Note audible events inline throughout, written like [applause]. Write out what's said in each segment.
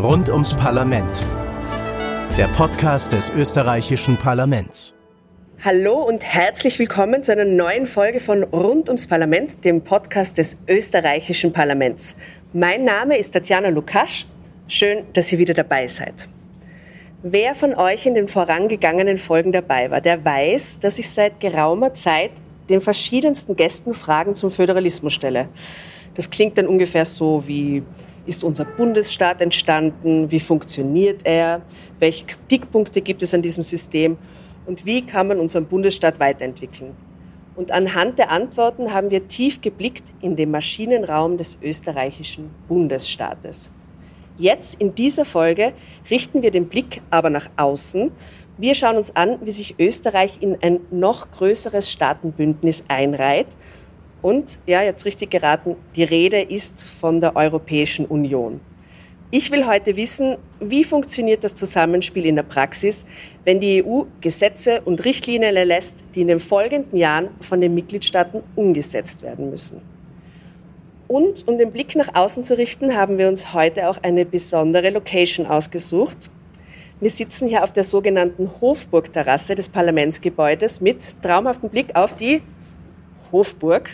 Rund ums Parlament. Der Podcast des österreichischen Parlaments. Hallo und herzlich willkommen zu einer neuen Folge von Rund ums Parlament, dem Podcast des österreichischen Parlaments. Mein Name ist Tatjana Lukasch. Schön, dass ihr wieder dabei seid. Wer von euch in den vorangegangenen Folgen dabei war, der weiß, dass ich seit geraumer Zeit den verschiedensten Gästen Fragen zum Föderalismus stelle. Das klingt dann ungefähr so wie, ist unser Bundesstaat entstanden? Wie funktioniert er? Welche Kritikpunkte gibt es an diesem System? Und wie kann man unseren Bundesstaat weiterentwickeln? Und anhand der Antworten haben wir tief geblickt in den Maschinenraum des österreichischen Bundesstaates. Jetzt in dieser Folge richten wir den Blick aber nach außen. Wir schauen uns an, wie sich Österreich in ein noch größeres Staatenbündnis einreiht und, ja, jetzt richtig geraten, die Rede ist von der Europäischen Union. Ich will heute wissen, wie funktioniert das Zusammenspiel in der Praxis, wenn die EU Gesetze und Richtlinien erlässt, die in den folgenden Jahren von den Mitgliedstaaten umgesetzt werden müssen. Und um den Blick nach außen zu richten, haben wir uns heute auch eine besondere Location ausgesucht. Wir sitzen hier auf der sogenannten Hofburgterrasse des Parlamentsgebäudes mit traumhaftem Blick auf die Hofburg.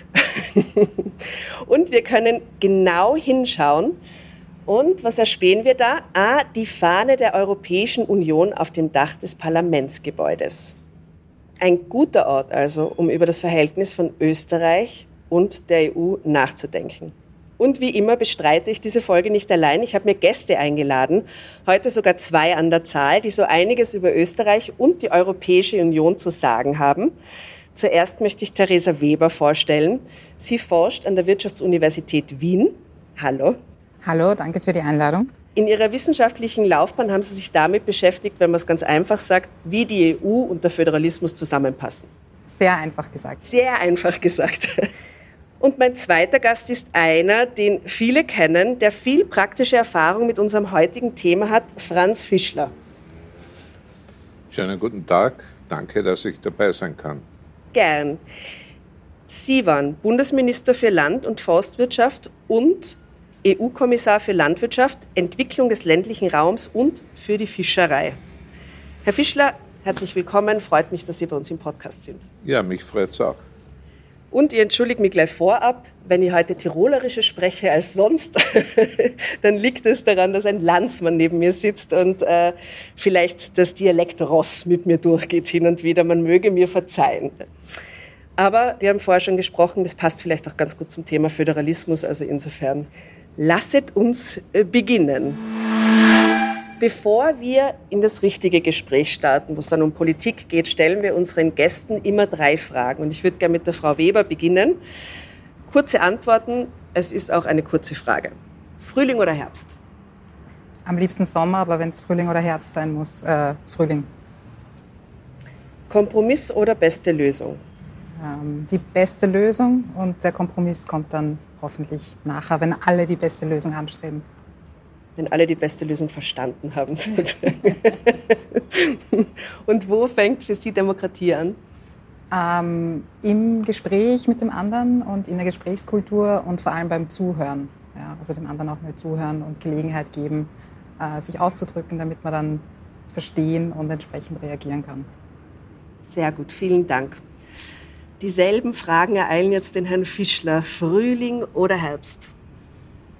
[laughs] und wir können genau hinschauen. Und was erspähen wir da? Ah, die Fahne der Europäischen Union auf dem Dach des Parlamentsgebäudes. Ein guter Ort also, um über das Verhältnis von Österreich und der EU nachzudenken. Und wie immer bestreite ich diese Folge nicht allein. Ich habe mir Gäste eingeladen, heute sogar zwei an der Zahl, die so einiges über Österreich und die Europäische Union zu sagen haben. Zuerst möchte ich Theresa Weber vorstellen. Sie forscht an der Wirtschaftsuniversität Wien. Hallo. Hallo, danke für die Einladung. In Ihrer wissenschaftlichen Laufbahn haben Sie sich damit beschäftigt, wenn man es ganz einfach sagt, wie die EU und der Föderalismus zusammenpassen. Sehr einfach gesagt. Sehr einfach gesagt. Und mein zweiter Gast ist einer, den viele kennen, der viel praktische Erfahrung mit unserem heutigen Thema hat, Franz Fischler. Schönen guten Tag. Danke, dass ich dabei sein kann gern. Sie waren Bundesminister für Land- und Forstwirtschaft und EU-Kommissar für Landwirtschaft, Entwicklung des ländlichen Raums und für die Fischerei. Herr Fischler, herzlich willkommen. Freut mich, dass Sie bei uns im Podcast sind. Ja, mich freut es auch. Und ich entschuldige mich gleich vorab, wenn ich heute Tirolerische spreche als sonst, [laughs] dann liegt es daran, dass ein Landsmann neben mir sitzt und äh, vielleicht das Dialekt Ross mit mir durchgeht hin und wieder. Man möge mir verzeihen. Aber wir haben vorher schon gesprochen, das passt vielleicht auch ganz gut zum Thema Föderalismus, also insofern lasset uns äh, beginnen. Bevor wir in das richtige Gespräch starten, wo es dann um Politik geht, stellen wir unseren Gästen immer drei Fragen. Und ich würde gerne mit der Frau Weber beginnen. Kurze Antworten, es ist auch eine kurze Frage. Frühling oder Herbst? Am liebsten Sommer, aber wenn es Frühling oder Herbst sein muss, äh, Frühling. Kompromiss oder beste Lösung? Ähm, die beste Lösung und der Kompromiss kommt dann hoffentlich nachher, wenn alle die beste Lösung anstreben wenn alle die beste Lösung verstanden haben. [laughs] Und wo fängt für Sie Demokratie an? Ähm, Im Gespräch mit dem anderen und in der Gesprächskultur und vor allem beim Zuhören. Ja, also dem anderen auch mal zuhören und Gelegenheit geben, äh, sich auszudrücken, damit man dann verstehen und entsprechend reagieren kann. Sehr gut, vielen Dank. Dieselben Fragen ereilen jetzt den Herrn Fischler. Frühling oder Herbst?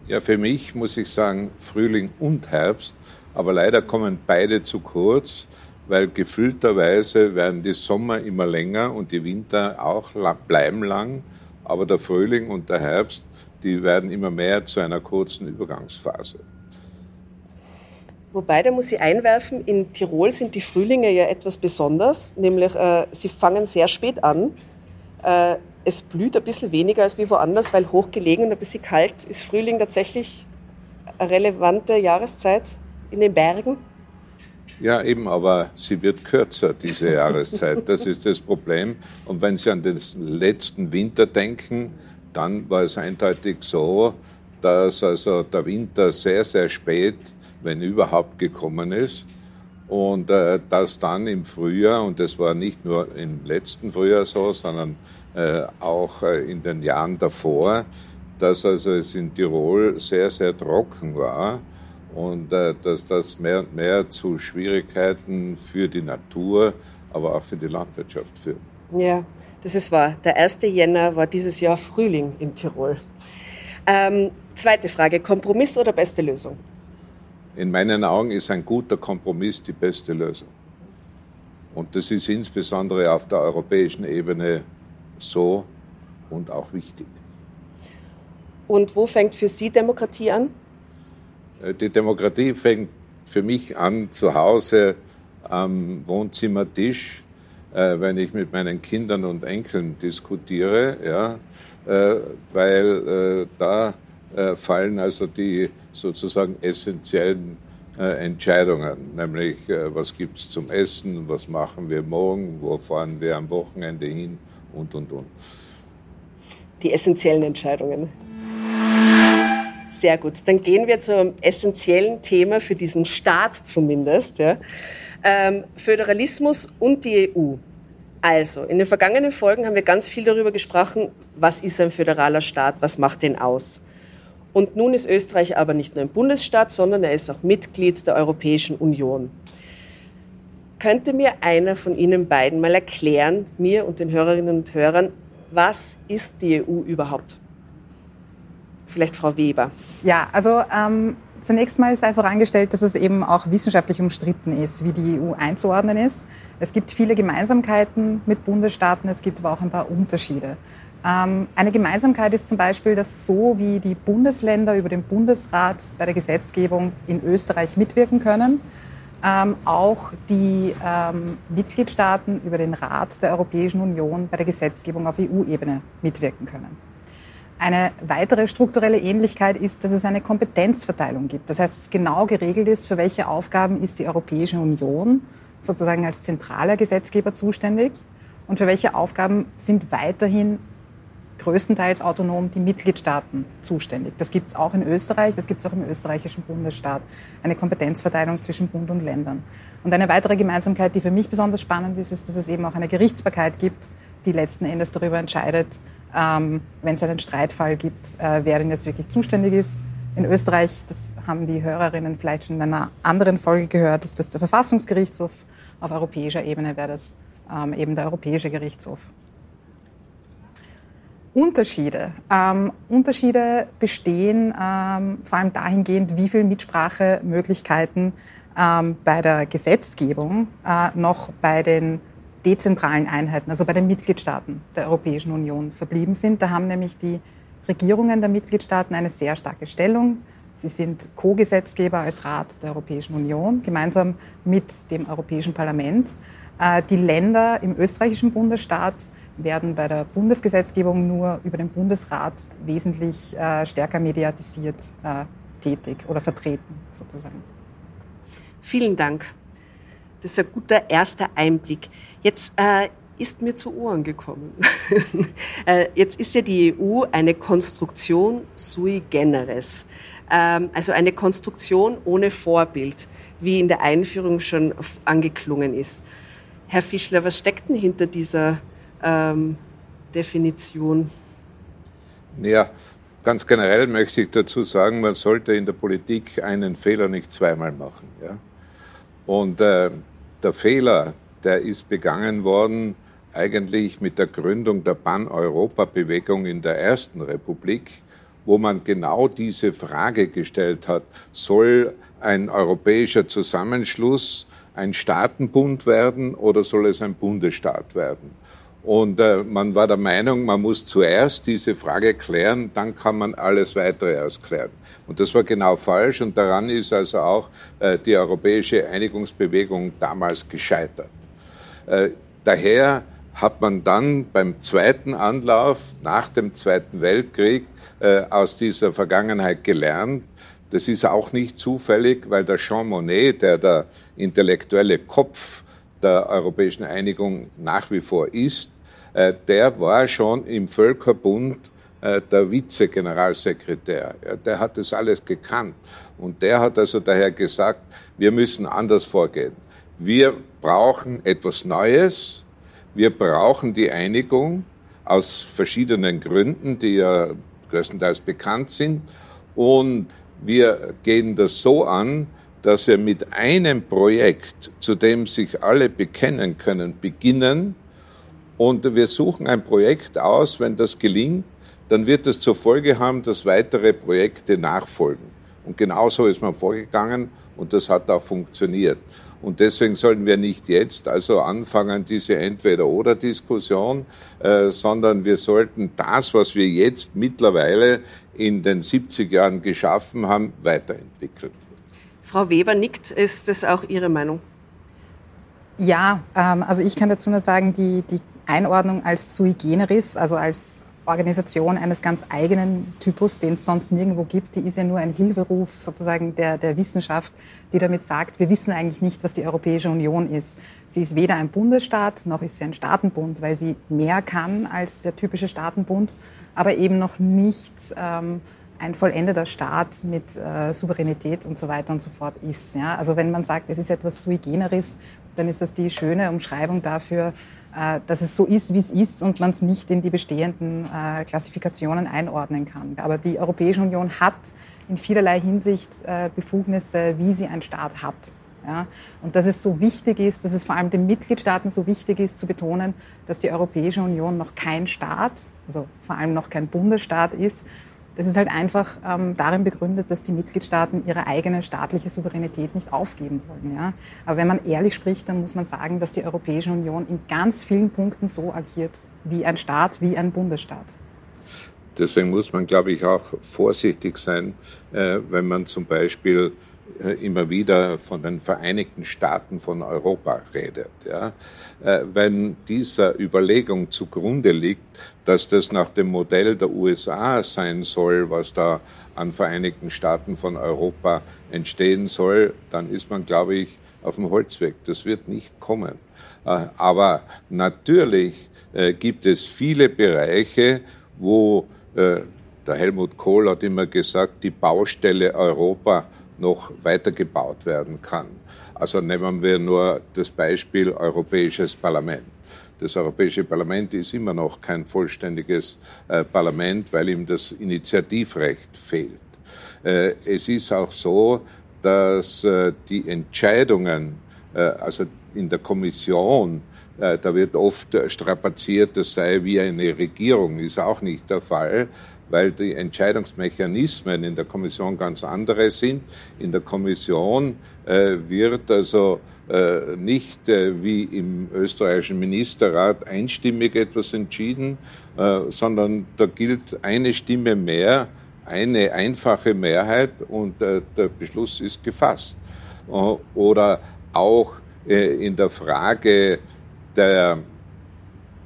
Ja, für mich muss ich sagen Frühling und Herbst, aber leider kommen beide zu kurz, weil gefühlterweise werden die Sommer immer länger und die Winter auch bleiben lang, aber der Frühling und der Herbst, die werden immer mehr zu einer kurzen Übergangsphase. Wobei, da muss ich einwerfen, in Tirol sind die Frühlinge ja etwas besonders, nämlich äh, sie fangen sehr spät an. Äh, es blüht ein bisschen weniger als wie woanders, weil hochgelegen und ein bisschen kalt. Ist Frühling tatsächlich eine relevante Jahreszeit in den Bergen? Ja, eben, aber sie wird kürzer, diese Jahreszeit. Das ist das Problem. Und wenn Sie an den letzten Winter denken, dann war es eindeutig so, dass also der Winter sehr, sehr spät, wenn überhaupt, gekommen ist. Und äh, dass dann im Frühjahr, und das war nicht nur im letzten Frühjahr so, sondern auch äh, in den Jahren davor, dass also es in Tirol sehr, sehr trocken war und äh, dass das mehr und mehr zu Schwierigkeiten für die Natur, aber auch für die Landwirtschaft führt. Ja, das ist wahr. Der 1. Jänner war dieses Jahr Frühling in Tirol. Ähm, zweite Frage, Kompromiss oder beste Lösung? In meinen Augen ist ein guter Kompromiss die beste Lösung. Und das ist insbesondere auf der europäischen Ebene so und auch wichtig. Und wo fängt für Sie Demokratie an? Äh, die Demokratie fängt für mich an zu Hause am Wohnzimmertisch, äh, wenn ich mit meinen Kindern und Enkeln diskutiere, ja, äh, weil da fallen also die sozusagen essentiellen Entscheidungen, nämlich was gibt es zum Essen, was machen wir morgen, wo fahren wir am Wochenende hin und, und, und. Die essentiellen Entscheidungen. Sehr gut. Dann gehen wir zum essentiellen Thema für diesen Staat zumindest. Ja. Ähm, Föderalismus und die EU. Also, in den vergangenen Folgen haben wir ganz viel darüber gesprochen, was ist ein föderaler Staat, was macht den aus. Und nun ist Österreich aber nicht nur ein Bundesstaat, sondern er ist auch Mitglied der Europäischen Union. Könnte mir einer von Ihnen beiden mal erklären, mir und den Hörerinnen und Hörern, was ist die EU überhaupt? Vielleicht Frau Weber. Ja, also ähm, zunächst mal sei vorangestellt, dass es eben auch wissenschaftlich umstritten ist, wie die EU einzuordnen ist. Es gibt viele Gemeinsamkeiten mit Bundesstaaten, es gibt aber auch ein paar Unterschiede. Ähm, eine Gemeinsamkeit ist zum Beispiel, dass so wie die Bundesländer über den Bundesrat bei der Gesetzgebung in Österreich mitwirken können, ähm, auch die ähm, Mitgliedstaaten über den Rat der Europäischen Union bei der Gesetzgebung auf EU-Ebene mitwirken können. Eine weitere strukturelle Ähnlichkeit ist, dass es eine Kompetenzverteilung gibt. Das heißt, dass genau geregelt ist, für welche Aufgaben ist die Europäische Union sozusagen als zentraler Gesetzgeber zuständig und für welche Aufgaben sind weiterhin größtenteils autonom die Mitgliedstaaten zuständig. Das gibt es auch in Österreich, das gibt es auch im österreichischen Bundesstaat. Eine Kompetenzverteilung zwischen Bund und Ländern. Und eine weitere Gemeinsamkeit, die für mich besonders spannend ist, ist, dass es eben auch eine Gerichtsbarkeit gibt, die letzten Endes darüber entscheidet, ähm, wenn es einen Streitfall gibt, äh, wer denn jetzt wirklich zuständig ist. In Österreich, das haben die Hörerinnen vielleicht schon in einer anderen Folge gehört, ist das der Verfassungsgerichtshof. Auf europäischer Ebene wäre das ähm, eben der Europäische Gerichtshof. Unterschiede. Ähm, Unterschiede bestehen ähm, vor allem dahingehend, wie viele Mitsprachemöglichkeiten ähm, bei der Gesetzgebung äh, noch bei den dezentralen Einheiten, also bei den Mitgliedstaaten der Europäischen Union verblieben sind. Da haben nämlich die Regierungen der Mitgliedstaaten eine sehr starke Stellung. Sie sind Co-Gesetzgeber als Rat der Europäischen Union, gemeinsam mit dem Europäischen Parlament. Äh, die Länder im österreichischen Bundesstaat werden bei der Bundesgesetzgebung nur über den Bundesrat wesentlich äh, stärker mediatisiert äh, tätig oder vertreten, sozusagen. Vielen Dank. Das ist ein guter erster Einblick. Jetzt äh, ist mir zu Ohren gekommen. [laughs] äh, jetzt ist ja die EU eine Konstruktion sui generis, ähm, also eine Konstruktion ohne Vorbild, wie in der Einführung schon angeklungen ist. Herr Fischler, was steckt denn hinter dieser ähm, Definition? Ja, ganz generell möchte ich dazu sagen, man sollte in der Politik einen Fehler nicht zweimal machen. Ja? Und äh, der Fehler, der ist begangen worden eigentlich mit der Gründung der Pan-Europa-Bewegung in der Ersten Republik, wo man genau diese Frage gestellt hat, soll ein europäischer Zusammenschluss ein Staatenbund werden oder soll es ein Bundesstaat werden? Und äh, man war der Meinung, man muss zuerst diese Frage klären, dann kann man alles weitere erst klären. Und das war genau falsch und daran ist also auch äh, die europäische Einigungsbewegung damals gescheitert. Äh, daher hat man dann beim zweiten Anlauf nach dem Zweiten Weltkrieg äh, aus dieser Vergangenheit gelernt. Das ist auch nicht zufällig, weil der Jean Monnet, der der intellektuelle Kopf der europäischen Einigung nach wie vor ist, der war schon im Völkerbund äh, der Vize-Generalsekretär. Der hat das alles gekannt. Und der hat also daher gesagt, wir müssen anders vorgehen. Wir brauchen etwas Neues. Wir brauchen die Einigung aus verschiedenen Gründen, die ja größtenteils bekannt sind. Und wir gehen das so an, dass wir mit einem Projekt, zu dem sich alle bekennen können, beginnen und wir suchen ein Projekt aus, wenn das gelingt, dann wird es zur Folge haben, dass weitere Projekte nachfolgen. Und genauso ist man vorgegangen und das hat auch funktioniert. Und deswegen sollten wir nicht jetzt also anfangen, diese Entweder-oder-Diskussion, äh, sondern wir sollten das, was wir jetzt mittlerweile in den 70 Jahren geschaffen haben, weiterentwickeln. Frau Weber nickt. Ist das auch Ihre Meinung? Ja, ähm, also ich kann dazu nur sagen, die, die Einordnung als sui generis, also als Organisation eines ganz eigenen Typus, den es sonst nirgendwo gibt, die ist ja nur ein Hilferuf sozusagen der, der Wissenschaft, die damit sagt, wir wissen eigentlich nicht, was die Europäische Union ist. Sie ist weder ein Bundesstaat noch ist sie ein Staatenbund, weil sie mehr kann als der typische Staatenbund, aber eben noch nicht ähm, ein vollendeter Staat mit äh, Souveränität und so weiter und so fort ist. Ja? Also wenn man sagt, es ist etwas sui generis, dann ist das die schöne Umschreibung dafür, dass es so ist, wie es ist und man es nicht in die bestehenden äh, Klassifikationen einordnen kann. Aber die Europäische Union hat in vielerlei Hinsicht äh, Befugnisse, wie sie ein Staat hat. Ja, und dass es so wichtig ist, dass es vor allem den Mitgliedstaaten so wichtig ist zu betonen, dass die Europäische Union noch kein Staat, also vor allem noch kein Bundesstaat ist das ist halt einfach ähm, darin begründet, dass die Mitgliedstaaten ihre eigene staatliche Souveränität nicht aufgeben wollen. Ja? Aber wenn man ehrlich spricht, dann muss man sagen, dass die Europäische Union in ganz vielen Punkten so agiert wie ein Staat, wie ein Bundesstaat. Deswegen muss man, glaube ich, auch vorsichtig sein, äh, wenn man zum Beispiel immer wieder von den Vereinigten Staaten von Europa redet. Ja? Äh, wenn dieser Überlegung zugrunde liegt, dass das nach dem Modell der USA sein soll, was da an Vereinigten Staaten von Europa entstehen soll, dann ist man, glaube ich, auf dem Holzweg. Das wird nicht kommen. Äh, aber natürlich gibt es viele Bereiche, wo der Helmut Kohl hat immer gesagt, die Baustelle Europa noch weitergebaut werden kann. Also nehmen wir nur das Beispiel Europäisches Parlament. Das Europäische Parlament ist immer noch kein vollständiges äh, Parlament, weil ihm das Initiativrecht fehlt. Äh, es ist auch so, dass äh, die Entscheidungen, äh, also in der Kommission, äh, da wird oft strapaziert, das sei wie eine Regierung, ist auch nicht der Fall, weil die Entscheidungsmechanismen in der Kommission ganz andere sind. In der Kommission äh, wird also äh, nicht äh, wie im österreichischen Ministerrat einstimmig etwas entschieden, äh, sondern da gilt eine Stimme mehr, eine einfache Mehrheit und äh, der Beschluss ist gefasst. Äh, oder auch in der Frage der,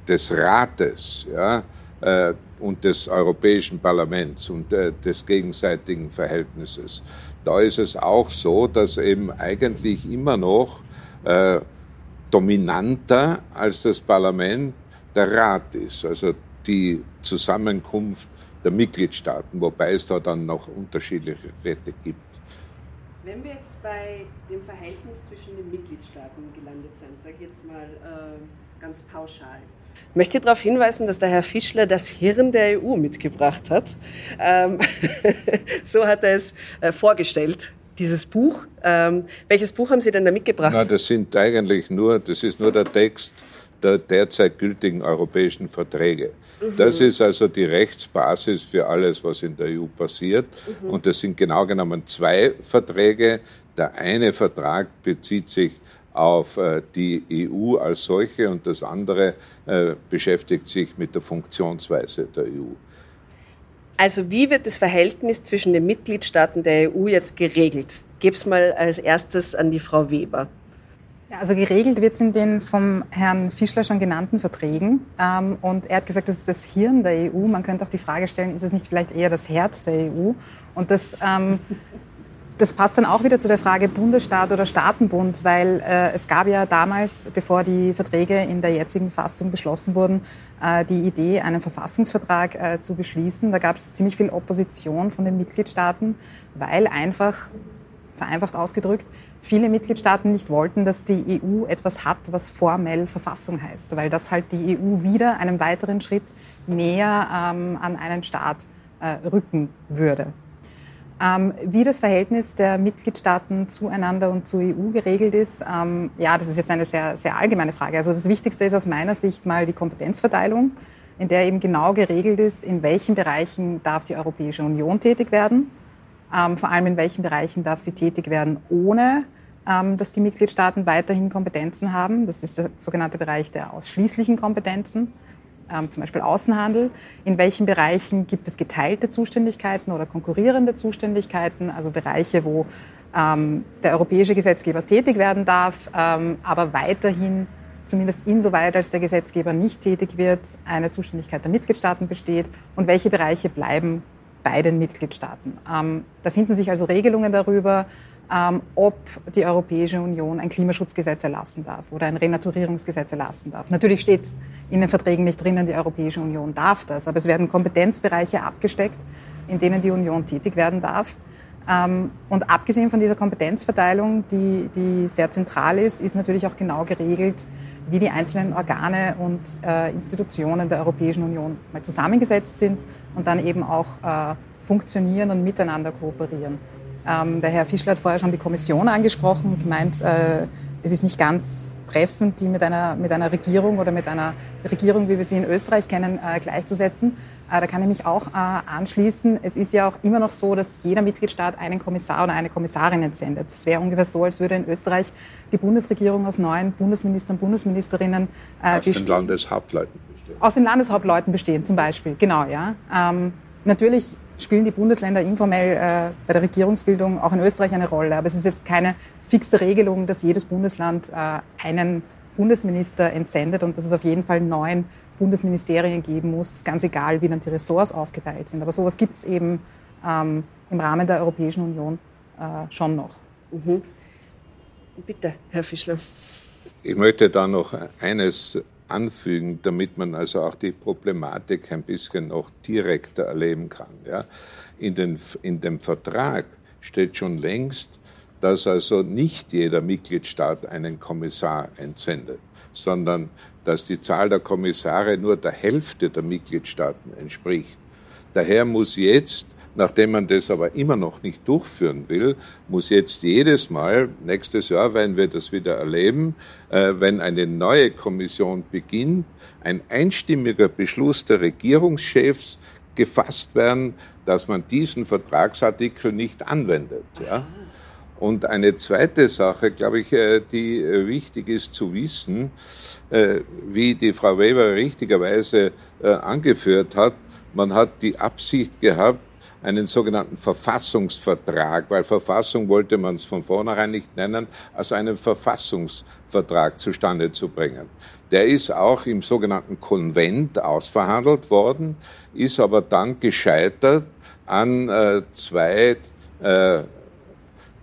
des Rates, ja, und des Europäischen Parlaments und äh, des gegenseitigen Verhältnisses. Da ist es auch so, dass eben eigentlich immer noch äh, dominanter als das Parlament der Rat ist, also die Zusammenkunft der Mitgliedstaaten, wobei es da dann noch unterschiedliche Räte gibt. Wenn wir jetzt bei dem Verhältnis zwischen den Mitgliedstaaten gelandet sind, sage ich jetzt mal äh, ganz pauschal, ich möchte darauf hinweisen, dass der Herr Fischler das Hirn der EU mitgebracht hat. Ähm, [laughs] so hat er es äh, vorgestellt, dieses Buch. Ähm, welches Buch haben Sie denn da mitgebracht? Na, das sind eigentlich nur, das ist nur der Text der derzeit gültigen europäischen Verträge. Mhm. Das ist also die Rechtsbasis für alles, was in der EU passiert. Mhm. Und das sind genau genommen zwei Verträge. Der eine Vertrag bezieht sich auf äh, die EU als solche und das andere äh, beschäftigt sich mit der Funktionsweise der EU. Also wie wird das Verhältnis zwischen den Mitgliedstaaten der EU jetzt geregelt? Gebe es mal als erstes an die Frau Weber. Ja, also geregelt wird es in den vom Herrn Fischler schon genannten Verträgen. Ähm, und er hat gesagt, das ist das Hirn der EU. Man könnte auch die Frage stellen, ist es nicht vielleicht eher das Herz der EU? Und das ähm, das passt dann auch wieder zu der Frage Bundesstaat oder Staatenbund, weil äh, es gab ja damals, bevor die Verträge in der jetzigen Fassung beschlossen wurden, äh, die Idee, einen Verfassungsvertrag äh, zu beschließen. Da gab es ziemlich viel Opposition von den Mitgliedstaaten, weil einfach, vereinfacht ausgedrückt, viele Mitgliedstaaten nicht wollten, dass die EU etwas hat, was formell Verfassung heißt, weil das halt die EU wieder einen weiteren Schritt näher ähm, an einen Staat äh, rücken würde. Ähm, wie das Verhältnis der Mitgliedstaaten zueinander und zur EU geregelt ist, ähm, ja, das ist jetzt eine sehr, sehr allgemeine Frage. Also das Wichtigste ist aus meiner Sicht mal die Kompetenzverteilung, in der eben genau geregelt ist, in welchen Bereichen darf die Europäische Union tätig werden, ähm, vor allem in welchen Bereichen darf sie tätig werden, ohne dass die Mitgliedstaaten weiterhin Kompetenzen haben. Das ist der sogenannte Bereich der ausschließlichen Kompetenzen ähm, zum Beispiel Außenhandel. In welchen Bereichen gibt es geteilte Zuständigkeiten oder konkurrierende Zuständigkeiten, also Bereiche, wo ähm, der europäische Gesetzgeber tätig werden darf, ähm, aber weiterhin zumindest insoweit, als der Gesetzgeber nicht tätig wird, eine Zuständigkeit der Mitgliedstaaten besteht und welche Bereiche bleiben bei den Mitgliedstaaten. Ähm, da finden sich also Regelungen darüber, ähm, ob die Europäische Union ein Klimaschutzgesetz erlassen darf oder ein Renaturierungsgesetz erlassen darf. Natürlich steht in den Verträgen nicht drinnen, die Europäische Union darf das, aber es werden Kompetenzbereiche abgesteckt, in denen die Union tätig werden darf. Ähm, und abgesehen von dieser Kompetenzverteilung, die, die sehr zentral ist, ist natürlich auch genau geregelt, wie die einzelnen Organe und äh, Institutionen der Europäischen Union mal zusammengesetzt sind und dann eben auch äh, funktionieren und miteinander kooperieren. Ähm, der Herr Fischler hat vorher schon die Kommission angesprochen und gemeint, äh, es ist nicht ganz treffend, die mit einer, mit einer Regierung oder mit einer Regierung, wie wir sie in Österreich kennen, äh, gleichzusetzen. Äh, da kann ich mich auch äh, anschließen. Es ist ja auch immer noch so, dass jeder Mitgliedstaat einen Kommissar oder eine Kommissarin entsendet. Es wäre ungefähr so, als würde in Österreich die Bundesregierung aus neun Bundesministern und Bundesministerinnen äh, aus den Landeshauptleuten bestehen. Aus den Landeshauptleuten bestehen, zum Beispiel. Genau, ja. Ähm, natürlich spielen die Bundesländer informell äh, bei der Regierungsbildung auch in Österreich eine Rolle. Aber es ist jetzt keine fixe Regelung, dass jedes Bundesland äh, einen Bundesminister entsendet und dass es auf jeden Fall neun Bundesministerien geben muss, ganz egal, wie dann die Ressorts aufgeteilt sind. Aber sowas gibt es eben ähm, im Rahmen der Europäischen Union äh, schon noch. Mhm. Bitte, Herr Fischler. Ich möchte da noch eines anfügen, damit man also auch die Problematik ein bisschen noch direkter erleben kann. Ja. In, den, in dem Vertrag steht schon längst, dass also nicht jeder Mitgliedstaat einen Kommissar entsendet, sondern dass die Zahl der Kommissare nur der Hälfte der Mitgliedstaaten entspricht. Daher muss jetzt Nachdem man das aber immer noch nicht durchführen will, muss jetzt jedes Mal, nächstes Jahr werden wir das wieder erleben, äh, wenn eine neue Kommission beginnt, ein einstimmiger Beschluss der Regierungschefs gefasst werden, dass man diesen Vertragsartikel nicht anwendet. Ja? Und eine zweite Sache, glaube ich, äh, die äh, wichtig ist zu wissen, wie die Frau Weber richtigerweise angeführt hat, man hat die Absicht gehabt, einen sogenannten Verfassungsvertrag, weil Verfassung wollte man es von vornherein nicht nennen, also einen Verfassungsvertrag zustande zu bringen. Der ist auch im sogenannten Konvent ausverhandelt worden, ist aber dann gescheitert an äh, zwei äh,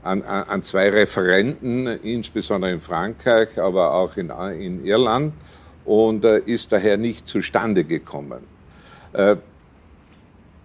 an, an, zwei Referenten, insbesondere in Frankreich, aber auch in, in Irland, und äh, ist daher nicht zustande gekommen. Äh,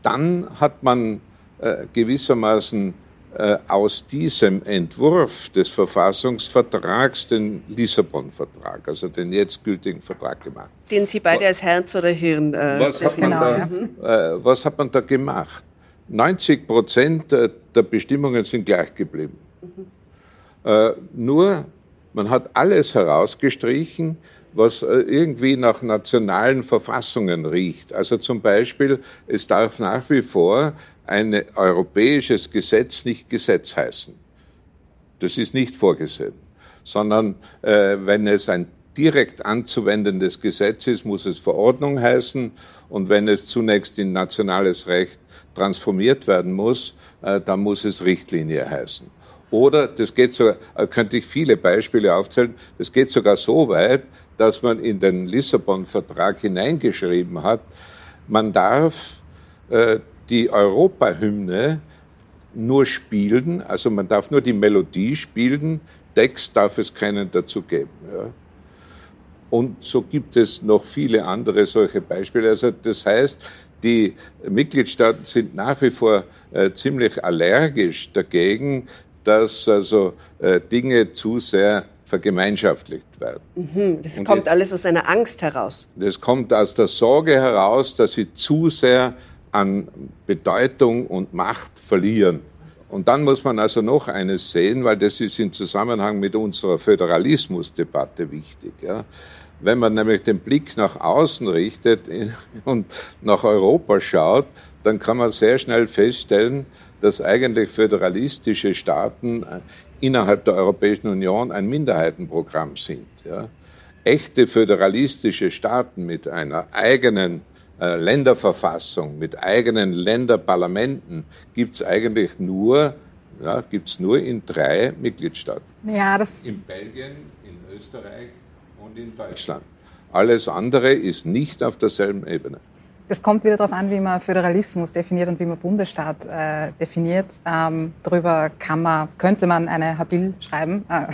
dann hat man äh, gewissermaßen äh, aus diesem Entwurf des Verfassungsvertrags den Lissabon-Vertrag, also den jetzt gültigen Vertrag gemacht. Den Sie beide als Herz oder Hirn äh, was, hat man da, mhm. äh, was hat man da gemacht? 90 Prozent der Bestimmungen sind gleich geblieben. Mhm. Nur, man hat alles herausgestrichen, was äh, irgendwie nach nationalen Verfassungen riecht. Also zum Beispiel, es darf nach wie vor ein europäisches Gesetz nicht Gesetz heißen. Das ist nicht vorgesehen, sondern äh, wenn es ein direkt anzuwendendes Gesetz ist, muss es Verordnung heißen und wenn es zunächst in nationales Recht transformiert werden muss, äh, dann muss es Richtlinie heißen. Oder das geht so, äh, könnte ich viele Beispiele aufzählen, das geht sogar so weit, dass man in den Lissabon-Vertrag hineingeschrieben hat, man darf äh, die Europahymne nur spielen, also man darf nur die Melodie spielen, Text darf es keinen dazu geben. Ja. Und so gibt es noch viele andere solche Beispiele. Also das heißt, die Mitgliedstaaten sind nach wie vor äh, ziemlich allergisch dagegen, dass also äh, Dinge zu sehr vergemeinschaftlicht werden. Mhm, das und kommt alles aus einer Angst heraus. Das kommt aus der Sorge heraus, dass sie zu sehr an Bedeutung und Macht verlieren. und dann muss man also noch eines sehen, weil das ist im Zusammenhang mit unserer Föderalismusdebatte wichtig. Ja. Wenn man nämlich den Blick nach außen richtet [laughs] und nach Europa schaut, dann kann man sehr schnell feststellen, dass eigentlich föderalistische Staaten äh, innerhalb der Europäischen Union ein Minderheitenprogramm sind. Ja. Echte föderalistische Staaten mit einer eigenen äh, Länderverfassung, mit eigenen Länderparlamenten gibt es eigentlich nur, ja, gibt's nur in drei Mitgliedstaaten. Ja, das in Belgien, in Österreich und in Deutschland. Alles andere ist nicht auf derselben Ebene. Das kommt wieder darauf an, wie man Föderalismus definiert und wie man Bundesstaat äh, definiert. Ähm, darüber kann man, könnte man eine Habil schreiben. Äh,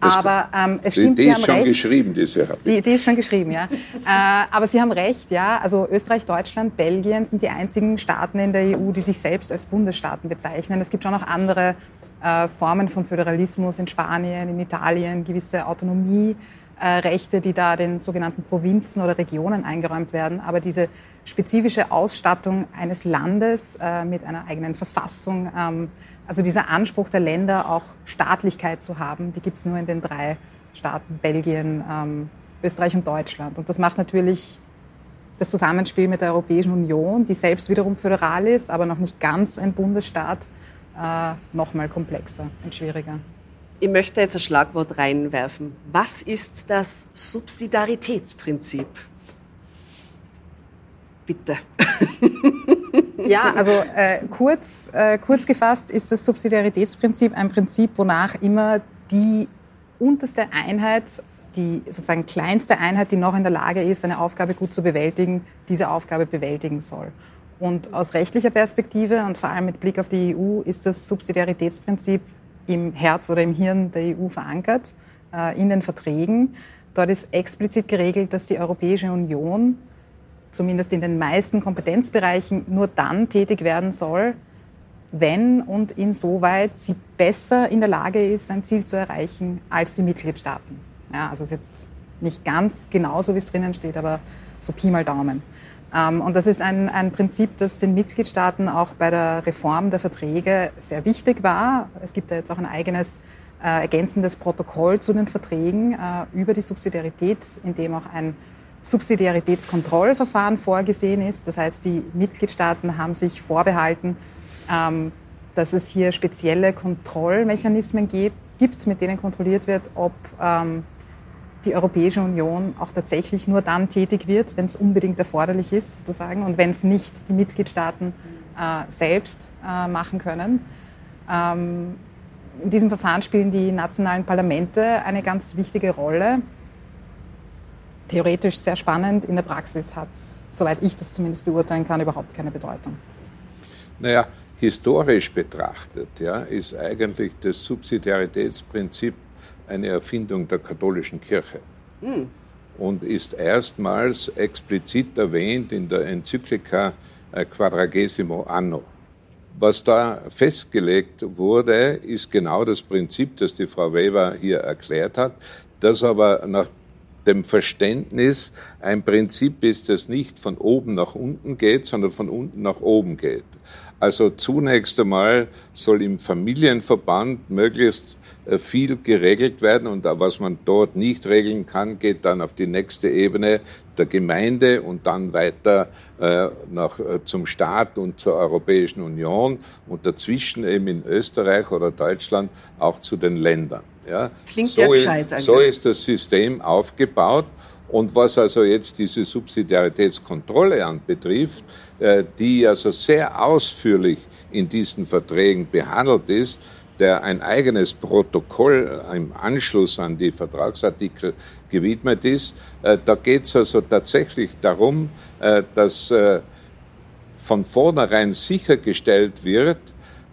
aber ähm, es stimmt, die, die Sie haben recht. Die ist schon geschrieben, diese Habil. Die, die ist schon geschrieben, ja. äh, aber Sie haben recht, ja. Also Österreich, Deutschland, Belgien sind die einzigen Staaten in der EU, die sich selbst als Bundesstaaten bezeichnen. Es gibt schon noch andere äh, Formen von Föderalismus in Spanien, in Italien, gewisse Autonomie. Äh, Rechte, die da den sogenannten Provinzen oder Regionen eingeräumt werden. Aber diese spezifische Ausstattung eines Landes äh, mit einer eigenen Verfassung, ähm, also dieser Anspruch der Länder, auch Staatlichkeit zu haben, die gibt es nur in den drei Staaten Belgien, ähm, Österreich und Deutschland. Und das macht natürlich das Zusammenspiel mit der Europäischen Union, die selbst wiederum föderal ist, aber noch nicht ganz ein Bundesstaat, äh, noch mal komplexer und schwieriger. Ich möchte jetzt ein Schlagwort reinwerfen. Was ist das Subsidiaritätsprinzip? Bitte. [laughs] Ja, also äh, kurz, äh, kurz gefasst ist das Subsidiaritätsprinzip ein Prinzip, wonach immer die unterste Einheit, die sozusagen kleinste Einheit, die noch in der Lage ist, eine Aufgabe gut zu bewältigen, diese Aufgabe bewältigen soll. Und aus rechtlicher Perspektive und vor allem mit Blick auf die EU ist das Subsidiaritätsprinzip im Herz oder im Hirn der EU verankert, äh, in den Verträgen. Dort ist explizit geregelt, dass die Europäische Union zumindest in den meisten Kompetenzbereichen nur dann tätig werden soll, wenn und insoweit sie besser in der Lage ist, ein Ziel zu erreichen als die Mitgliedstaaten. Ja, also ist jetzt nicht ganz genauso, wie es drinnen steht, aber so Pi mal Daumen. Ähm, und das ist ein, ein Prinzip, das den Mitgliedstaaten auch bei der Reform der Verträge sehr wichtig war. Es gibt da jetzt auch ein eigenes äh, ergänzendes Protokoll zu den Verträgen äh, über die Subsidiarität, in dem auch ein Subsidiaritätskontrollverfahren vorgesehen ist. Das heißt, die Mitgliedstaaten haben sich vorbehalten, ähm, dass es hier spezielle Kontrollmechanismen gibt, mit denen kontrolliert wird, ob ähm, die Europäische Union auch tatsächlich nur dann tätig wird, wenn es unbedingt erforderlich ist, sozusagen, und wenn es nicht die Mitgliedstaaten äh, selbst äh, machen können. Ähm, in diesem Verfahren spielen die nationalen Parlamente eine ganz wichtige Rolle. Theoretisch sehr spannend, in der Praxis hat es, soweit ich das zumindest beurteilen kann, überhaupt keine Bedeutung. Naja, historisch betrachtet ja, ist eigentlich das Subsidiaritätsprinzip eine Erfindung der katholischen Kirche mhm. und ist erstmals explizit erwähnt in der Enzyklika äh, Quadragesimo Anno. Was da festgelegt wurde, ist genau das Prinzip, das die Frau Weber hier erklärt hat, das aber nach dem Verständnis ein Prinzip ist, das nicht von oben nach unten geht, sondern von unten nach oben geht. Also zunächst einmal soll im Familienverband möglichst viel geregelt werden und was man dort nicht regeln kann, geht dann auf die nächste Ebene der Gemeinde und dann weiter äh, nach, äh, zum Staat und zur Europäischen Union und dazwischen eben in Österreich oder Deutschland auch zu den Ländern. Ja. Klingt so, ja gescheit. So ist das System aufgebaut. Und was also jetzt diese Subsidiaritätskontrolle anbetrifft, äh, die also sehr ausführlich in diesen Verträgen behandelt ist, der ein eigenes Protokoll im Anschluss an die Vertragsartikel gewidmet ist. Äh, da geht es also tatsächlich darum, äh, dass von vornherein sichergestellt wird,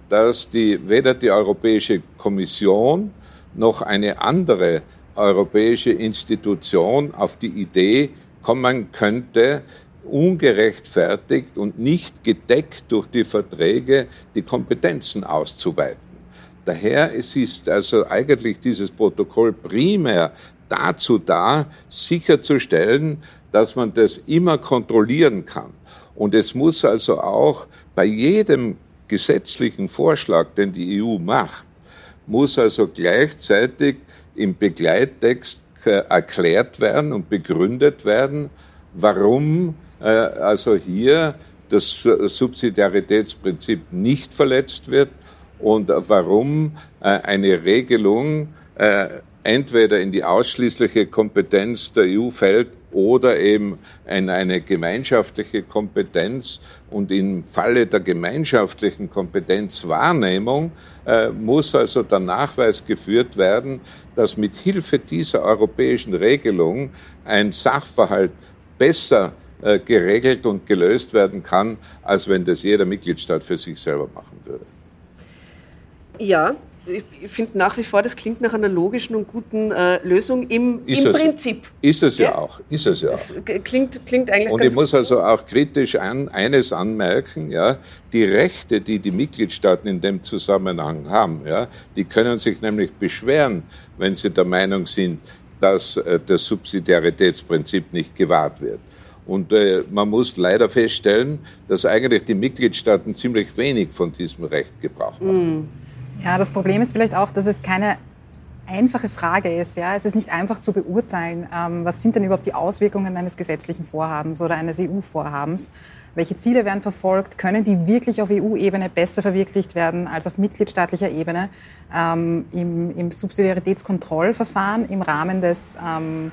dass die, weder die Europäische Kommission noch eine andere europäische Institution auf die Idee kommen könnte, ungerechtfertigt und nicht gedeckt durch die Verträge die Kompetenzen auszuweiten. Daher es ist also eigentlich dieses Protokoll primär dazu da, sicherzustellen, dass man das immer kontrollieren kann. Und es muss also auch bei jedem gesetzlichen Vorschlag, den die EU macht, muss also gleichzeitig im Begleittext erklärt werden und begründet werden, warum äh, also hier das Subsidiaritätsprinzip nicht verletzt wird und warum äh, eine Regelung äh, entweder in die ausschließliche Kompetenz der EU fällt oder eben in eine gemeinschaftliche Kompetenz. Und im Falle der gemeinschaftlichen Kompetenzwahrnehmung äh, muss also der Nachweis geführt werden, dass mit Hilfe dieser europäischen Regelung ein Sachverhalt besser äh, geregelt und gelöst werden kann, als wenn das jeder Mitgliedstaat für sich selber machen würde. Ja, ich finde nach wie vor, das klingt nach einer logischen und guten äh, Lösung im, im es, Prinzip. Ist es ja, ja, auch. Ist es ja auch. klingt, klingt eigentlich und ich muss also auch kritisch an, eines anmerken, ja, die Rechte, die die Mitgliedstaaten in dem Zusammenhang haben, ja, die können sich nämlich beschweren, wenn sie der Meinung sind, dass äh, das Subsidiaritätsprinzip nicht gewahrt wird. Und äh, man muss leider feststellen, dass eigentlich die Mitgliedstaaten ziemlich wenig von diesem Recht Gebrauch machen. Mm. Ja, das Problem ist vielleicht auch, dass es keine einfache Frage ist. Ja? Es ist nicht einfach zu beurteilen, ähm, was sind denn überhaupt die Auswirkungen eines gesetzlichen Vorhabens oder eines EU-Vorhabens. Welche Ziele werden verfolgt? Können die wirklich auf EU-Ebene besser verwirklicht werden als auf mitgliedstaatlicher Ebene? Ähm, im, Im Subsidiaritätskontrollverfahren im Rahmen des ähm,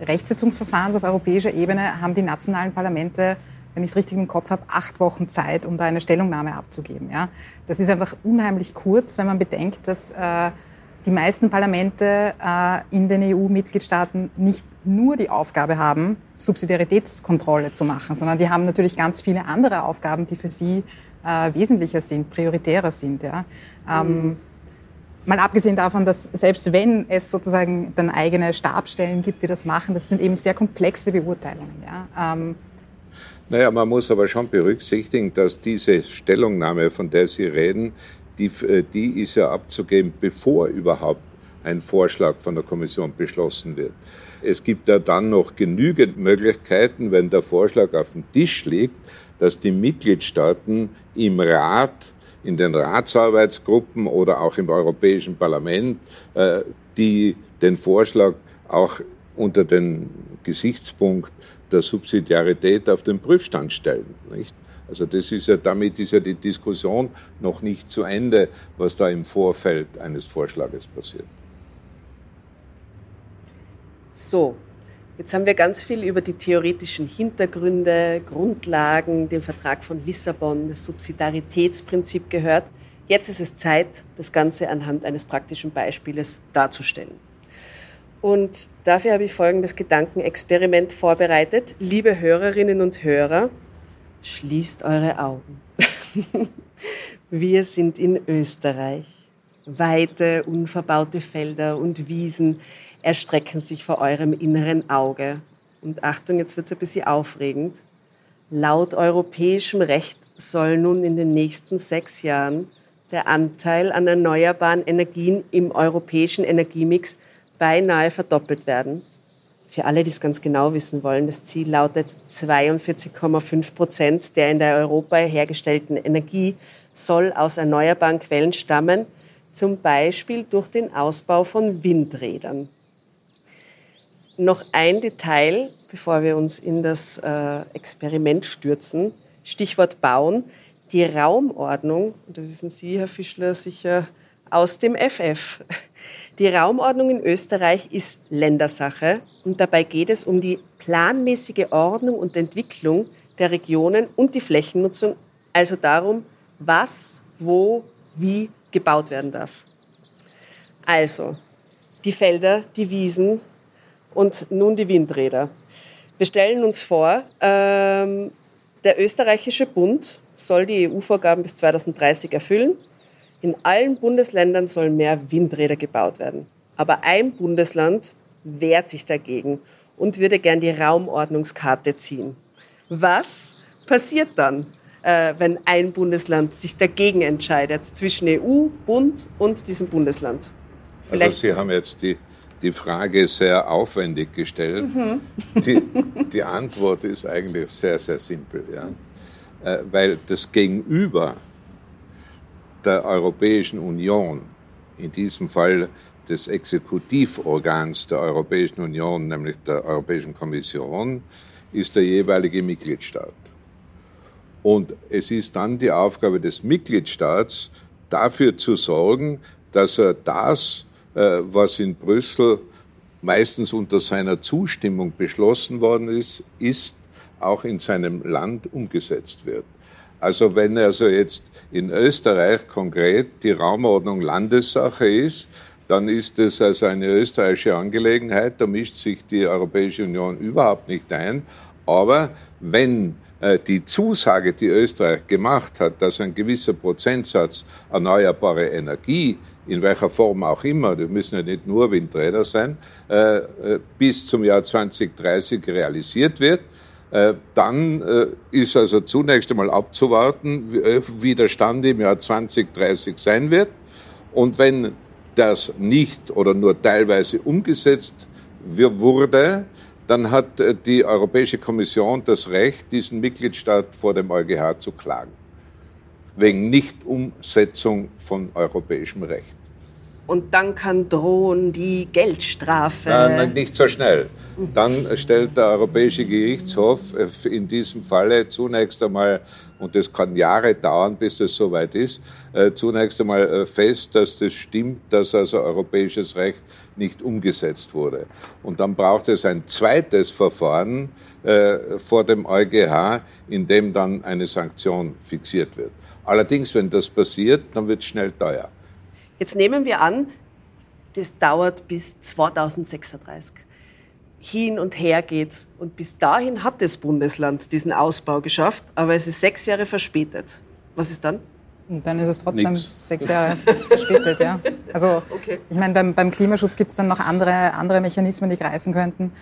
Rechtsetzungsverfahrens auf europäischer Ebene haben die nationalen Parlamente wenn ich es richtig im Kopf habe, acht Wochen Zeit, um da eine Stellungnahme abzugeben. Ja? Das ist einfach unheimlich kurz, wenn man bedenkt, dass äh, die meisten Parlamente äh, in den EU-Mitgliedstaaten nicht nur die Aufgabe haben, Subsidiaritätskontrolle zu machen, sondern die haben natürlich ganz viele andere Aufgaben, die für sie äh, wesentlicher sind, prioritärer sind. Ja? Ähm, mhm. Mal abgesehen davon, dass selbst wenn es sozusagen dann eigene Stabstellen gibt, die das machen, das sind eben sehr komplexe Beurteilungen. Ja? Ähm, naja, man muss aber schon berücksichtigen, dass diese Stellungnahme, von der Sie reden, die, äh, die ist ja abzugeben, bevor überhaupt ein Vorschlag von der Kommission beschlossen wird. Es gibt ja dann noch genügend Möglichkeiten, wenn der Vorschlag auf dem Tisch liegt, dass die Mitgliedstaaten im Rat, in den Ratsarbeitsgruppen oder auch im Europäischen Parlament, äh, die den Vorschlag auch unter den Gesichtspunkt der Subsidiarität auf den Prüfstand stellen. Nicht? Also das ist ja, damit ist ja die Diskussion noch nicht zu Ende, was da im Vorfeld eines Vorschlages passiert. So, jetzt haben wir ganz viel über die theoretischen Hintergründe, Grundlagen, den Vertrag von Lissabon, das Subsidiaritätsprinzip gehört. Jetzt ist es Zeit, das Ganze anhand eines praktischen Beispieles darzustellen. Und dafür habe ich folgendes Gedankenexperiment vorbereitet. Liebe Hörerinnen und Hörer, schließt eure Augen. [laughs] Wir sind in Österreich. Weite, unverbaute Felder und Wiesen erstrecken sich vor eurem inneren Auge. Und Achtung, jetzt wird es ein bisschen aufregend. Laut europäischem Recht soll nun in den nächsten sechs Jahren der Anteil an erneuerbaren Energien im europäischen Energiemix beinahe verdoppelt werden. Für alle, die es ganz genau wissen wollen, das Ziel lautet 42,5 Prozent der in der Europa hergestellten Energie soll aus erneuerbaren Quellen stammen, zum Beispiel durch den Ausbau von Windrädern. Noch ein Detail, bevor wir uns in das äh, Experiment stürzen. Stichwort Bauen. Die Raumordnung, da wissen Sie, Herr Fischler, sicher aus dem FF. Die Raumordnung in Österreich ist Ländersache und dabei geht es um die planmäßige Ordnung und Entwicklung der Regionen und die Flächennutzung, also darum, was, wo, wie gebaut werden darf. Also die Felder, die Wiesen und nun die Windräder. Wir stellen uns vor, ähm, der österreichische Bund soll die EU-Vorgaben bis 2030 erfüllen in allen Bundesländern sollen mehr Windräder gebaut werden. Aber ein Bundesland wehrt sich dagegen und würde gern die Raumordnungskarte ziehen. Was passiert dann, äh, wenn ein Bundesland sich dagegen entscheidet zwischen EU, Bund und diesem Bundesland? Also Vielleicht also Sie haben jetzt die, die Frage sehr aufwendig gestellt. Mhm. Die, die Antwort ist eigentlich sehr, sehr simpel. Ja? Äh, weil das Gegenüber der Europäischen Union, in diesem Fall des Exekutivorgans der Europäischen Union, nämlich der Europäischen Kommission, ist der jeweilige Mitgliedstaat. Und es ist dann die Aufgabe des Mitgliedstaats, dafür zu sorgen, dass er das, äh, was in Brüssel meistens unter seiner Zustimmung beschlossen worden ist, ist auch in seinem Land umgesetzt wird. Also wenn also jetzt in Österreich konkret die Raumordnung Landessache ist, dann ist es also eine österreichische Angelegenheit, da mischt sich die Europäische Union überhaupt nicht ein. Aber wenn äh, die Zusage, die Österreich gemacht hat, dass ein gewisser Prozentsatz erneuerbare Energie, in welcher Form auch immer, das müssen ja nicht nur Windräder sein, äh, äh, bis zum Jahr 2030 realisiert wird, dann ist also zunächst einmal abzuwarten, wie der Stand im Jahr 2030 sein wird. Und wenn das nicht oder nur teilweise umgesetzt wurde, dann hat äh, die Europäische Kommission das Recht, diesen Mitgliedstaat vor dem EuGH zu klagen. Wegen Nichtumsetzung von europäischem Recht. Und dann kann drohen die Geldstrafe. Nein, nicht so schnell. Dann stellt der Europäische Gerichtshof äh, in diesem Falle zunächst einmal, und das kann Jahre dauern, bis das soweit ist, äh, zunächst einmal äh, fest, dass das stimmt, dass also europäisches Recht nicht umgesetzt wurde. Und dann braucht es ein zweites Verfahren vor dem EuGH, in dem dann eine Sanktion fixiert wird. Allerdings, wenn das passiert, dann wird es schnell teuer. Jetzt nehmen wir an, das dauert bis 2036. Hin und her geht's. Und bis dahin hat das Bundesland diesen Ausbau geschafft, aber es ist sechs Jahre verspätet. Was ist dann? Und dann ist es trotzdem Nix. sechs Jahre [laughs] verspätet, ja. Also okay. ich meine, beim, beim Klimaschutz gibt es dann noch andere, andere Mechanismen, die greifen könnten.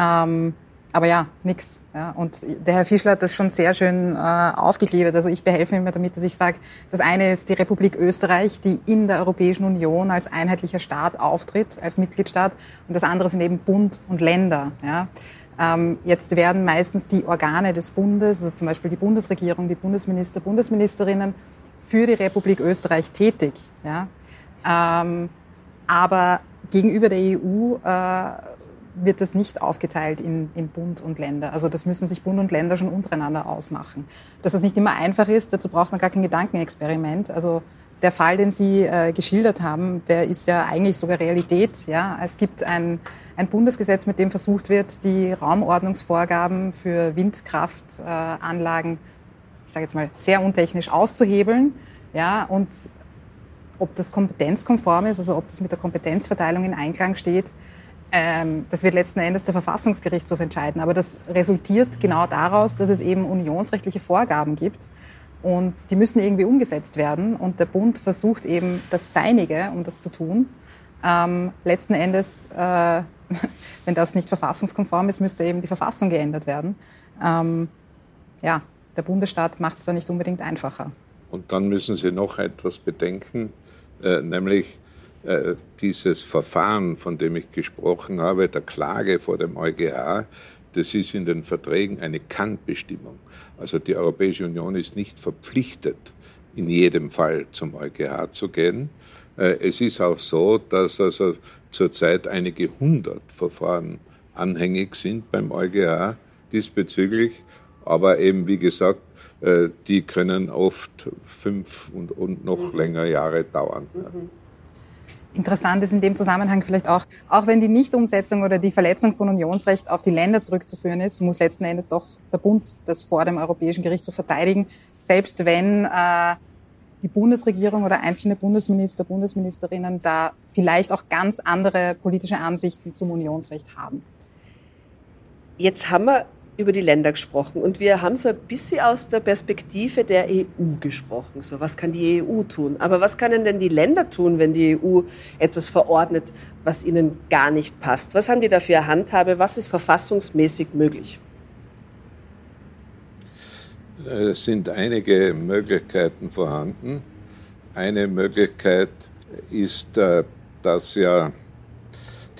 Ähm, aber ja, nix. Ja. Und der Herr Fischler hat das schon sehr schön äh, aufgegliedert. Also ich behelfe immer damit, dass ich sage, das eine ist die Republik Österreich, die in der Europäischen Union als einheitlicher Staat auftritt, als Mitgliedstaat. Und das andere sind eben Bund und Länder. Ja. Ähm, jetzt werden meistens die Organe des Bundes, also zum Beispiel die Bundesregierung, die Bundesminister, Bundesministerinnen, für die Republik Österreich tätig. Ja. Ähm, aber gegenüber der EU äh, wird das nicht aufgeteilt in, in Bund und Länder. Also das müssen sich Bund und Länder schon untereinander ausmachen. Dass das nicht immer einfach ist, dazu braucht man gar kein Gedankenexperiment. Also der Fall, den Sie äh, geschildert haben, der ist ja eigentlich sogar Realität. Ja? Es gibt ein, ein Bundesgesetz, mit dem versucht wird, die Raumordnungsvorgaben für Windkraftanlagen, äh, ich sage jetzt mal, sehr untechnisch auszuhebeln. Ja? Und ob das kompetenzkonform ist, also ob das mit der Kompetenzverteilung in Einklang steht, ähm, das wird letzten Endes der Verfassungsgerichtshof entscheiden. Aber das resultiert genau daraus, dass es eben unionsrechtliche Vorgaben gibt. Und die müssen irgendwie umgesetzt werden. Und der Bund versucht eben das Seinige, um das zu tun. Ähm, letzten Endes, äh, [laughs] wenn das nicht verfassungskonform ist, müsste eben die Verfassung geändert werden. Ähm, ja, der Bundesstaat macht es da nicht unbedingt einfacher. Und dann müssen Sie noch etwas bedenken, äh, nämlich dieses Verfahren, von dem ich gesprochen habe, der Klage vor dem EuGH, das ist in den Verträgen eine Kannbestimmung. Also die Europäische Union ist nicht verpflichtet, in jedem Fall zum EuGH zu gehen. Äh, es ist auch so, dass also zurzeit einige hundert Verfahren anhängig sind beim EuGH diesbezüglich. Aber eben, wie gesagt, äh, die können oft fünf und, und noch mhm. länger Jahre dauern. Mhm. Interessant ist in dem Zusammenhang vielleicht auch, auch wenn die Nichtumsetzung oder die Verletzung von Unionsrecht auf die Länder zurückzuführen ist, muss letzten Endes doch der Bund das vor dem Europäischen Gericht zu verteidigen, selbst wenn äh, die Bundesregierung oder einzelne Bundesminister, Bundesministerinnen da vielleicht auch ganz andere politische Ansichten zum Unionsrecht haben. Jetzt haben wir über die Länder gesprochen und wir haben so ein bisschen aus der Perspektive der EU gesprochen. So, was kann die EU tun? Aber was können denn die Länder tun, wenn die EU etwas verordnet, was ihnen gar nicht passt? Was haben die dafür Handhabe? Was ist verfassungsmäßig möglich? Es sind einige Möglichkeiten vorhanden. Eine Möglichkeit ist, äh, dass ja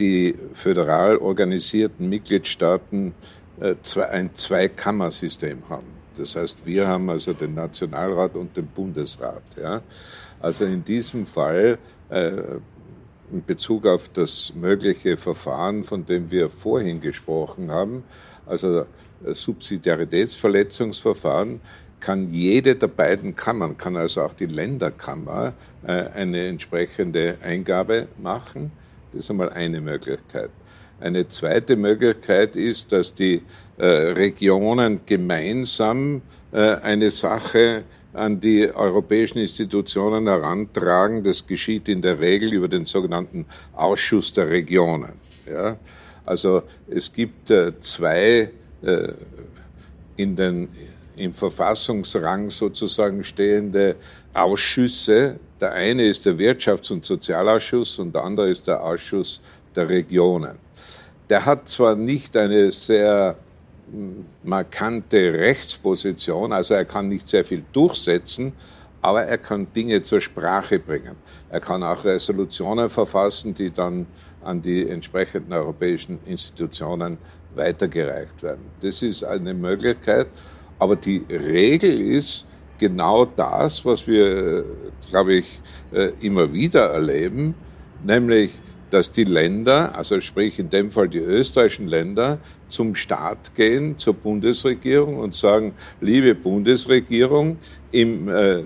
die föderal organisierten Mitgliedstaaten ein Zweikammersystem haben. Das heißt, wir haben also den Nationalrat und den Bundesrat. Ja. Also in diesem Fall äh, in Bezug auf das mögliche Verfahren, von dem wir vorhin gesprochen haben, also Subsidiaritätsverletzungsverfahren, kann jede der beiden Kammern, kann also auch die Länderkammer äh, eine entsprechende Eingabe machen. Das ist einmal eine Möglichkeit. Eine zweite Möglichkeit ist, dass die äh, Regionen gemeinsam äh, eine Sache an die europäischen Institutionen herantragen. Das geschieht in der Regel über den sogenannten Ausschuss der Regionen. Ja? Also es gibt äh, zwei in den, im Verfassungsrang sozusagen stehende Ausschüsse. Der eine ist der Wirtschafts- und Sozialausschuss und der andere ist der Ausschuss der Regionen. Der hat zwar nicht eine sehr markante Rechtsposition, also er kann nicht sehr viel durchsetzen, aber er kann Dinge zur Sprache bringen. Er kann auch Resolutionen verfassen, die dann an die entsprechenden europäischen Institutionen weitergereicht werden. Das ist eine Möglichkeit, aber die Regel ist genau das, was wir, glaube ich, äh, immer wieder erleben, nämlich dass die Länder, also sprich in dem Fall die österreichischen Länder, zum Staat gehen, zur Bundesregierung und sagen, liebe Bundesregierung, im, äh,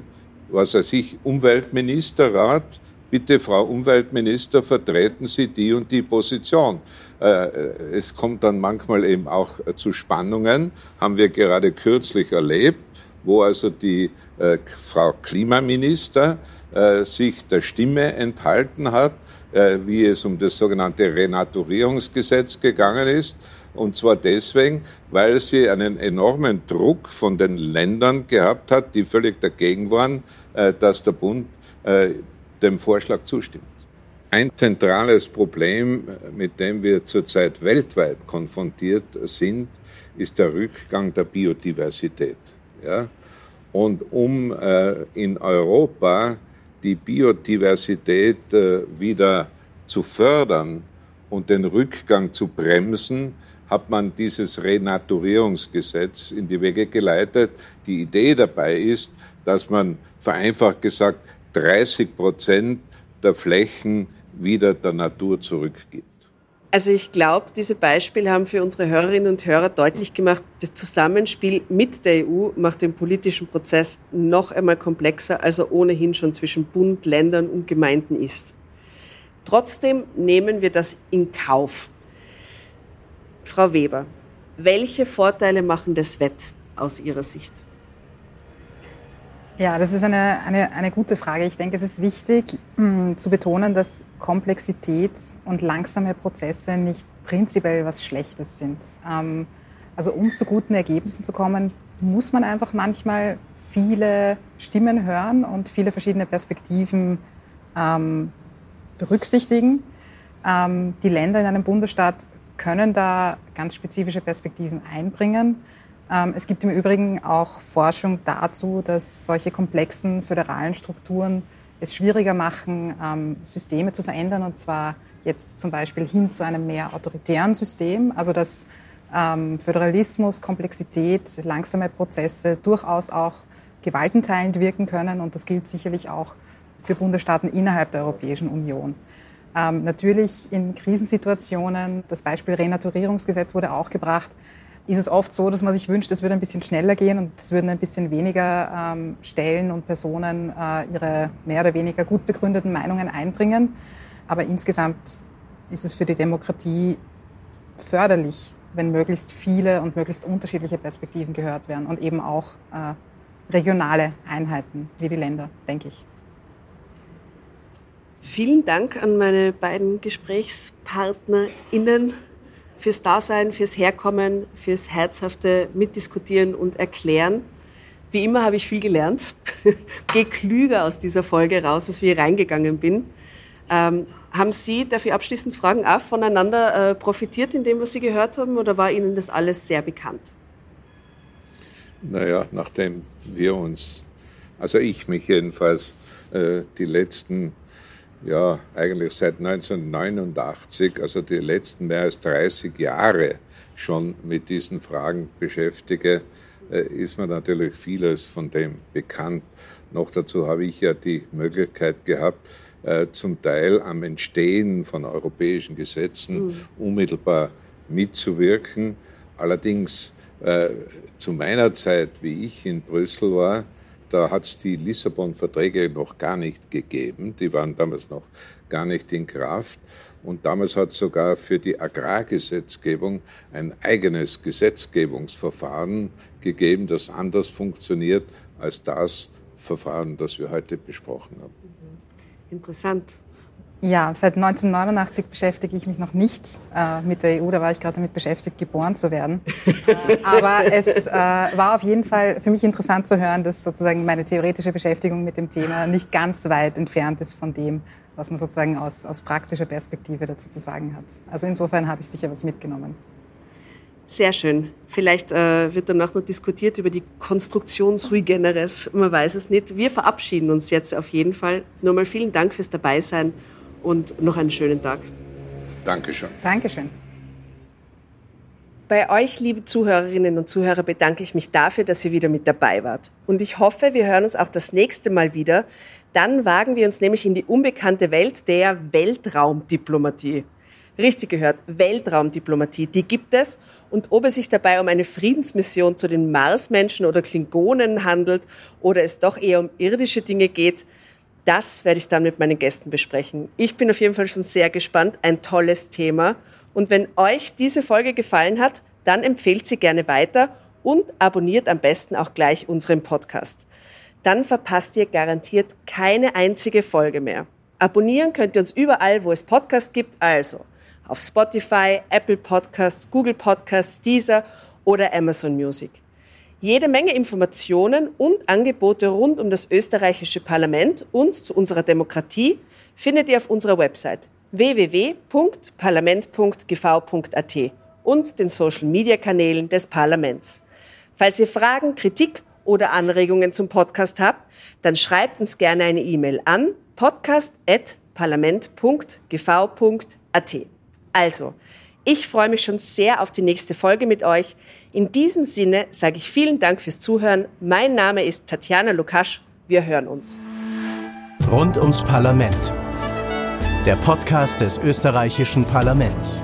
was weiß ich, Umweltministerrat, bitte Frau Umweltminister, vertreten Sie die und die Position. Äh, es kommt dann manchmal eben auch zu Spannungen, haben wir gerade kürzlich erlebt, wo also die äh, Frau Klimaminister äh, sich der Stimme enthalten hat, äh, wie es um das sogenannte Renaturierungsgesetz gegangen ist. Und zwar deswegen, weil sie einen enormen Druck von den Ländern gehabt hat, die völlig dagegen waren, äh, dass der Bund äh, dem Vorschlag zustimmt. Ein zentrales Problem, mit dem wir zurzeit weltweit konfrontiert sind, ist der Rückgang der Biodiversität. Ja? Und um in Europa die Biodiversität äh, wieder zu fördern und den Rückgang zu bremsen, hat man dieses Renaturierungsgesetz in die Wege geleitet. Die Idee dabei ist, dass man vereinfacht gesagt 30 Prozent der Flächen wieder der Natur zurückgibt. Also ich glaube, diese Beispiele haben für unsere Hörerinnen und Hörer deutlich gemacht, das Zusammenspiel mit der EU macht den politischen Prozess noch einmal komplexer, als er ohnehin schon zwischen Bund, Ländern und Gemeinden ist. Trotzdem nehmen wir das in Kauf. Frau Weber, welche Vorteile machen das Wett aus Ihrer Sicht? Ja, das ist eine, eine, eine gute Frage. Ich denke, es ist wichtig mh, hm, zu betonen, dass Komplexität und langsame Prozesse nicht prinzipiell was Schlechtes sind. Ähm, also um zu guten Ergebnissen zu kommen, muss man einfach manchmal viele Stimmen hören und viele verschiedene Perspektiven ähm, berücksichtigen. Ähm, die Länder in einem Bundesstaat können da ganz spezifische Perspektiven einbringen. Ähm, es gibt im Übrigen auch Forschung dazu, dass solche komplexen föderalen Strukturen es schwieriger machen, ähm, Systeme zu verändern, und zwar jetzt zum Beispiel hin zu einem mehr autoritären System, also dass ähm, Föderalismus, Komplexität, langsame Prozesse durchaus auch gewaltenteilend wirken können. Und das gilt sicherlich auch für Bundesstaaten innerhalb der Europäischen Union. Natürlich in Krisensituationen, das Beispiel Renaturierungsgesetz wurde auch gebracht, ist es oft so, dass man sich wünscht, es würde ein bisschen schneller gehen und es würden ein bisschen weniger ähm, Stellen und Personen äh, ihre mehr oder weniger gut begründeten Meinungen einbringen. Aber insgesamt ist es für die Demokratie förderlich, wenn möglichst viele und möglichst unterschiedliche Perspektiven gehört werden und eben auch äh, regionale Einheiten wie die Länder, denke ich. Vielen Dank an meine beiden GesprächspartnerInnen fürs Dasein, fürs Herkommen, fürs herzhafte Mitdiskutieren und Erklären. Wie immer habe ich viel gelernt. [laughs] Gehe klüger aus dieser Folge raus, als wie ich reingegangen bin. Ähm, haben Sie dafür abschließend Fragen auch voneinander äh, profitiert in dem, was Sie gehört haben, oder war Ihnen das alles sehr bekannt? Naja, nachdem wir uns, also ich mich jedenfalls, äh, die letzten ja eigentlich seit 1989, also die letzten mehr als 30 Jahre schon mit diesen Fragen beschäftige, äh, ist mir natürlich vieles von dem bekannt. Noch dazu habe ich ja die Möglichkeit gehabt, äh, zum Teil am Entstehen von europäischen Gesetzen mhm. unmittelbar mitzuwirken. Allerdings äh, zu meiner Zeit, wie ich in Brüssel war, da hat es die Lissabon-Verträge noch gar nicht gegeben. Die waren damals noch gar nicht in Kraft. Und damals hat sogar für die Agrargesetzgebung ein eigenes Gesetzgebungsverfahren gegeben, das anders funktioniert als das Verfahren, das wir heute besprochen haben. Interessant. Ja, seit 1989 beschäftige ich mich noch nicht äh, mit der EU. Da war ich gerade damit beschäftigt, geboren zu werden. [laughs] aber es äh, war auf jeden Fall für mich interessant zu hören, dass sozusagen meine theoretische Beschäftigung mit dem Thema nicht ganz weit entfernt ist von dem, was man sozusagen aus, aus praktischer Perspektive dazu zu sagen hat. Also insofern habe ich sicher was mitgenommen. Sehr schön. Vielleicht äh, wird danach noch diskutiert über die Konstruktion sui generis. Man weiß es nicht. Wir verabschieden uns jetzt auf jeden Fall. Nochmal vielen Dank fürs Dabeisein und noch einen schönen Tag. Dankeschön. Dankeschön. Bei euch, liebe Zuhörerinnen und Zuhörer, bedanke ich mich dafür, dass ihr wieder mit dabei wart. Und ich hoffe, wir hören uns auch das nächste Mal wieder. Dann wagen wir uns nämlich in die unbekannte Welt der Weltraumdiplomatie. Richtig gehört, Weltraumdiplomatie, die gibt es. Und ob es sich dabei um eine Friedensmission zu den Marsmenschen oder Klingonen handelt oder es doch eher um irdische Dinge geht, das werde ich dann mit meinen Gästen besprechen. Ich bin auf jeden Fall schon sehr gespannt. Ein tolles Thema. Und wenn euch diese Folge gefallen hat, dann empfehlt sie gerne weiter und abonniert am besten auch gleich unseren Podcast. Dann verpasst ihr garantiert keine einzige Folge mehr. Abonnieren könnt ihr uns überall, wo es Podcasts gibt, also auf Spotify, Apple Podcasts, Google Podcasts, Deezer oder Amazon Music. Jede Menge Informationen und Angebote rund um das österreichische Parlament und zu unserer Demokratie findet ihr auf unserer Website www.parlament.gv.at und den Social-Media-Kanälen des Parlaments. Falls ihr Fragen, Kritik oder Anregungen zum Podcast habt, dann schreibt uns gerne eine E-Mail an podcast.parlament.gv.at. Also, ich freue mich schon sehr auf die nächste Folge mit euch. In diesem Sinne sage ich vielen Dank fürs Zuhören. Mein Name ist Tatjana Lukasch. Wir hören uns. Rund ums Parlament. Der Podcast des österreichischen Parlaments.